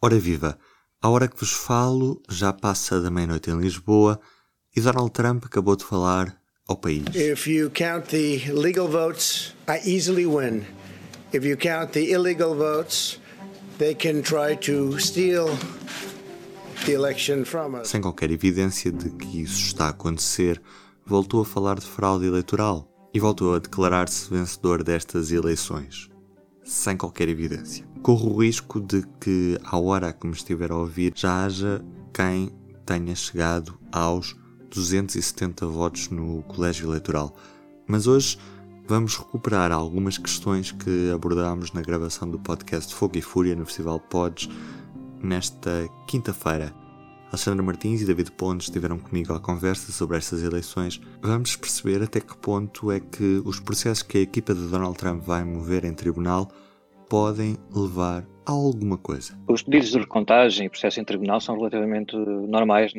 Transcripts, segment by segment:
Ora viva, a hora que vos falo já passa da meia-noite em Lisboa e Donald Trump acabou de falar ao país. If you count the legal votes, I easily win. If you count the illegal votes, they can try to steal the election from us. Sem qualquer evidência de que isso está a acontecer, voltou a falar de fraude eleitoral e voltou a declarar-se vencedor destas eleições. Sem qualquer evidência. Corro o risco de que, à hora que me estiver a ouvir, já haja quem tenha chegado aos 270 votos no colégio eleitoral. Mas hoje vamos recuperar algumas questões que abordámos na gravação do podcast Fogo e Fúria no Festival Pods nesta quinta-feira. Alexandra Martins e David Pontes estiveram comigo à conversa sobre estas eleições. Vamos perceber até que ponto é que os processos que a equipa de Donald Trump vai mover em tribunal podem levar a alguma coisa. Os pedidos de recontagem e processos em tribunal são relativamente normais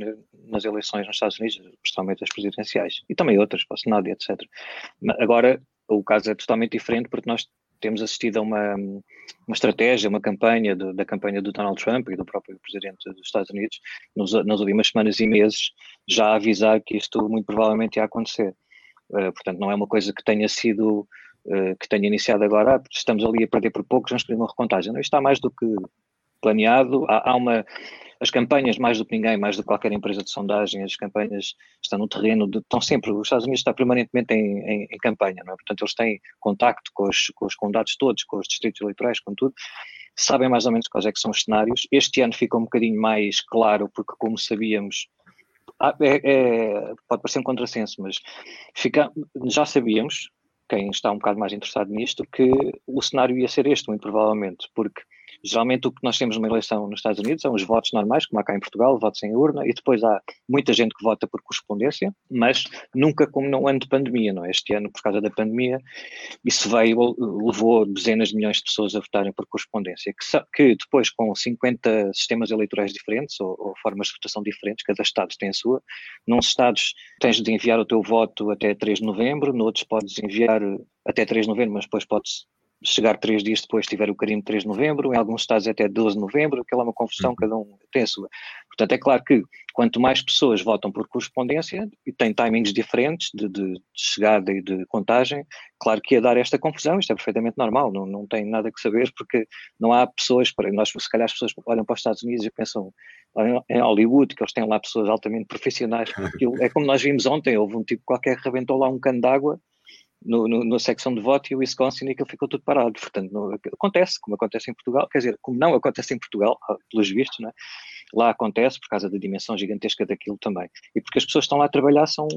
nas eleições nos Estados Unidos, principalmente as presidenciais, e também outras, para o Senado e etc. Agora, o caso é totalmente diferente porque nós temos assistido a uma, uma estratégia, uma campanha de, da campanha do Donald Trump e do próprio presidente dos Estados Unidos nos, nas últimas semanas e meses já a avisar que isto muito provavelmente ia acontecer. Uh, portanto, não é uma coisa que tenha sido uh, que tenha iniciado agora, ah, estamos ali a perder por poucos, vamos pedir uma recontagem. Não, isto está mais do que planeado. Há, há, uma as campanhas mais do que ninguém, mais do que qualquer empresa de sondagem, as campanhas estão no terreno, de, estão sempre, os Estados Unidos está permanentemente em, em, em campanha, não é? Portanto, eles têm contacto com os, com os condados todos, com os distritos eleitorais, com tudo, sabem mais ou menos quais é que são os cenários. Este ano ficou um bocadinho mais claro, porque como sabíamos, é, é, pode parecer um contrassenso, mas fica, já sabíamos, quem está um bocado mais interessado nisto, que o cenário ia ser este, muito provavelmente, porque Geralmente o que nós temos numa eleição nos Estados Unidos são os votos normais, como há cá em Portugal, votos em urna, e depois há muita gente que vota por correspondência, mas nunca como no ano de pandemia, não é? Este ano, por causa da pandemia, isso veio, levou dezenas de milhões de pessoas a votarem por correspondência, que, que depois com 50 sistemas eleitorais diferentes, ou, ou formas de votação diferentes, cada estado tem a sua, num estados tens de enviar o teu voto até 3 de novembro, noutros podes enviar até 3 de novembro, mas depois podes chegar três dias depois tiver o carimbo 3 de novembro, em alguns estados até 12 de novembro, aquela é uma confusão, uhum. cada um tem a sua. Portanto, é claro que quanto mais pessoas votam por correspondência e têm timings diferentes de, de, chegada e de contagem, claro que ia dar esta confusão, isto é perfeitamente normal, não, não tem nada que saber, porque não há pessoas, para nós se calhar as pessoas olham para os Estados Unidos e pensam em Hollywood, que eles têm lá pessoas altamente profissionais, é como nós vimos ontem, houve um tipo qualquer que rebentou lá um cano d'água no, no, na secção de voto e o Wisconsin e aquilo ficou tudo parado. Portanto, não, acontece, como acontece em Portugal, quer dizer, como não acontece em Portugal, ah, pelos vistos, né? lá acontece por causa da dimensão gigantesca daquilo também. E porque as pessoas que estão lá a trabalhar são,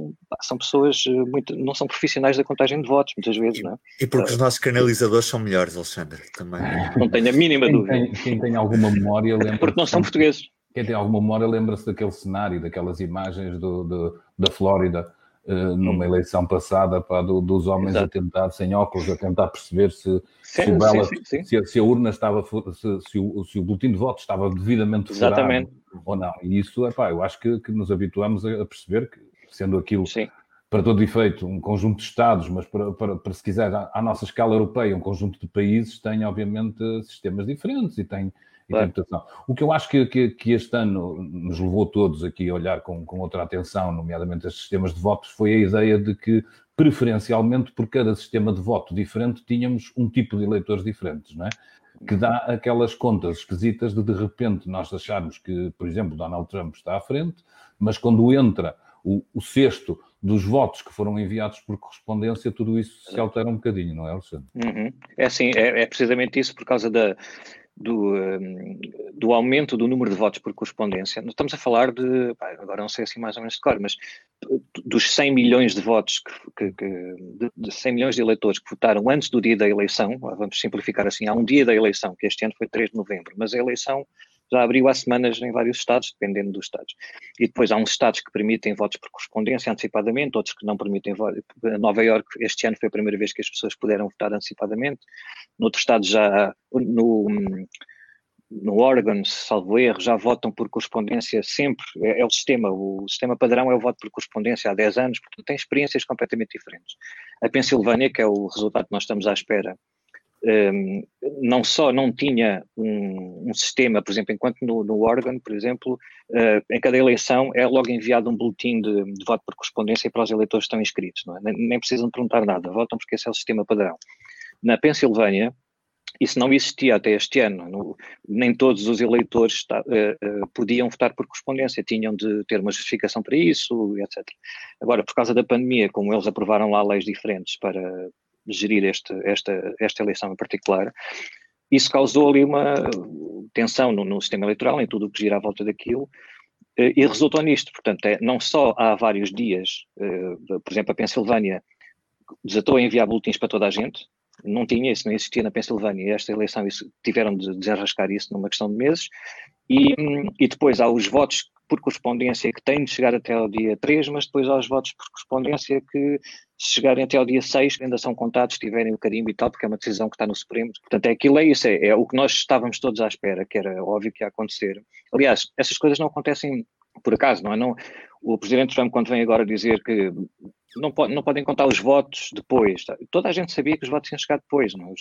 são pessoas, eh, muito, não são profissionais da contagem de votos, muitas vezes, e, não é? E porque uh, os nossos canalizadores são melhores, Alexandre, também. Não tenho a mínima quem dúvida. Tem, quem tem alguma memória lembra Porque não são portugueses. Quem tem alguma memória lembra-se daquele cenário, daquelas imagens do, do da Flórida, numa hum. eleição passada pá, do, dos homens Exato. a tentar, sem óculos, a tentar perceber se, sim, se, o bela, sim, sim, se, se, a urna estava, se, se, o, se o boletim de voto estava devidamente Exatamente. ou não. E isso, epá, eu acho que, que nos habituamos a, a perceber que, sendo aquilo para todo efeito, um conjunto de Estados, mas para, para, para se quiser, à, à, nossa escala europeia, um conjunto de países tem, obviamente, sistemas diferentes e tem, interpretação. O que eu acho que, que, que, este ano nos levou todos aqui a olhar com, com outra atenção, nomeadamente estes sistemas de votos, foi a ideia de que, preferencialmente, por cada sistema de voto diferente, tínhamos um tipo de eleitores diferentes, não é? Que dá aquelas contas esquisitas de, de repente, nós acharmos que, por exemplo, Donald Trump está à frente, mas quando entra o, o cesto dos votos que foram enviados por correspondência, tudo isso se altera um bocadinho, não é, Alexandre? Uhum. É assim, é, é, precisamente isso por causa da, do, hum, do aumento do número de votos por correspondência. Estamos a falar de, agora não sei assim mais ou menos de cor, mas dos 100 milhões de votos, que, que, de 100 milhões de eleitores que votaram antes do dia da eleição, vamos simplificar assim, há um dia da eleição, que este ano foi 3 de novembro, mas a eleição já abriu há semanas em vários estados, dependendo dos estados. E depois há uns estados que permitem votos por correspondência antecipadamente, outros que não permitem. Nova York, este ano foi a primeira vez que as pessoas puderam votar antecipadamente. Noutros estados já, no, no Oregon, salvo erro, já votam por correspondência sempre, é, é, o sistema, o sistema padrão é o voto por correspondência há 10 anos, portanto tem experiências completamente diferentes. A Pensilvânia, que é o resultado que nós estamos à espera, não só não tinha um, um, sistema, por exemplo, enquanto no, no Oregon, por exemplo, uh, em cada eleição é logo enviado um boletim de, de, voto por correspondência para os eleitores que estão inscritos, é? nem, nem, precisam perguntar nada, votam porque esse é o sistema padrão. Na Pensilvânia, isso não existia até este ano. No, nem todos os eleitores está, uh, uh, podiam votar por correspondência, tinham de ter uma justificação para isso, etc. Agora, por causa da pandemia, como eles aprovaram lá leis diferentes para gerir este, esta, esta eleição em particular, isso causou ali uma tensão no, no sistema eleitoral, em tudo o que gira à volta daquilo, uh, e resultou nisto. Portanto, é, não só há vários dias, por exemplo, a Pensilvânia desatou a enviar boletins para toda a gente, não tinha, isso não existia na Pensilvânia. Esta eleição isso, tiveram de desenrascar isso numa questão de meses. E, e depois há os votos por correspondência que têm de chegar até ao dia 3, mas depois há os votos por correspondência que, se chegarem até ao dia 6, ainda são contados, tiverem o carimbo e tal, porque é uma decisão que está no Supremo. Portanto, é aquilo, é isso, é, é o que nós estávamos todos à espera, que era óbvio que ia acontecer. Aliás, essas coisas não acontecem por acaso, não é? Não, o Presidente Trump, quando vem agora dizer que não, pode, não podem contar os votos depois. Tá? Toda a gente sabia que os votos iam chegar depois. Não?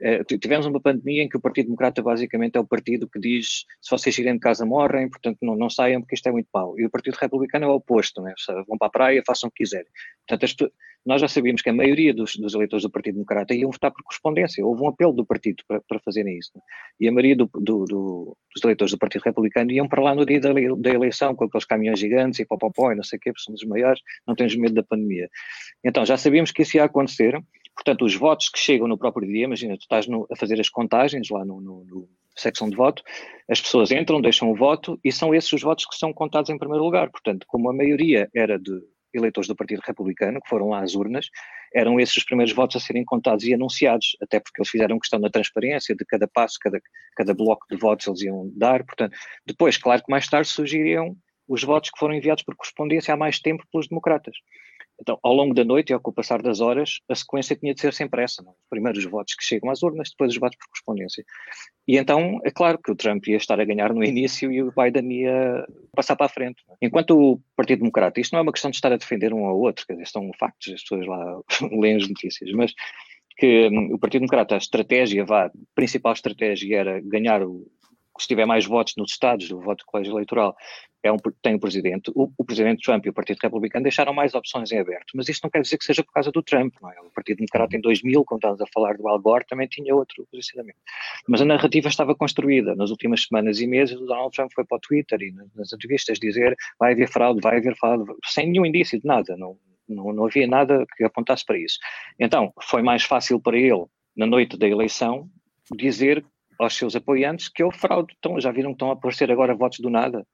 É? tivemos uma pandemia em que o Partido Democrata basicamente é o partido que diz se vocês irem de casa morrem, portanto não, não saiam porque isto é muito mau. E o Partido Republicano é o oposto, não é? vão para a praia, façam o que quiserem. Portanto, nós já sabíamos que a maioria dos, dos, eleitores do Partido Democrata iam votar por correspondência. Houve um apelo do partido para, para fazerem isso. Não? E a maioria do, do, do, dos eleitores do Partido Republicano iam para lá no dia da, da eleição com aqueles caminhões gigantes e popopó e não sei o quê, porque somos os maiores, não temos medo da pandemia. Então, já sabíamos que isso ia acontecer, portanto, os votos que chegam no próprio dia, imagina, tu estás no, a fazer as contagens lá no, no, no secção de voto, as pessoas entram, deixam o voto e são esses os votos que são contados em primeiro lugar. Portanto, como a maioria era de eleitores do Partido Republicano, que foram lá às urnas, eram esses os primeiros votos a serem contados e anunciados, até porque eles fizeram questão da transparência de cada passo, cada, cada bloco de votos eles iam dar. Portanto, depois, claro que mais tarde surgiriam os votos que foram enviados por correspondência há mais tempo pelos democratas. Então, ao longo da noite e ao passar das horas, a sequência tinha de ser sempre essa. Não? Primeiro os votos que chegam às urnas, depois os votos por correspondência. E então, é claro que o Trump ia estar a ganhar no início e o Biden ia passar para a frente. Enquanto o Partido Democrata, isto não é uma questão de estar a defender um ao outro, quer dizer, são factos, as pessoas lá leem as notícias, mas que um, o Partido Democrata, a estratégia, vá, a principal estratégia era ganhar o, se tiver mais votos nos estados, o voto do colégio eleitoral, é um, tem o presidente. O, o, presidente Trump e o Partido Republicano deixaram mais opções em aberto, mas isto não quer dizer que seja por causa do Trump, não é? O Partido Democrata em 2000, quando estávamos a falar do Al Gore, também tinha outro posicionamento. Mas a narrativa estava construída. Nas últimas semanas e meses, o Donald Trump foi para o Twitter e nas entrevistas dizer vai haver fraude, vai haver fraude, sem nenhum indício de nada. Não, não, não havia nada que apontasse para isso. Então, foi mais fácil para ele, na noite da eleição, dizer aos seus apoiantes que houve fraude. Então, já viram que estão a aparecer agora votos do nada?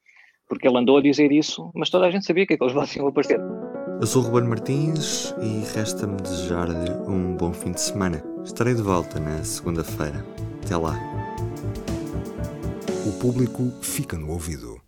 Porque ele andou a dizer isso, mas toda a gente sabia que aqueles votos iam aparecer. Eu sou o Ruben Martins e resta-me desejar-lhe um bom fim de semana. Estarei de volta na segunda-feira. Até lá. O público fica no ouvido.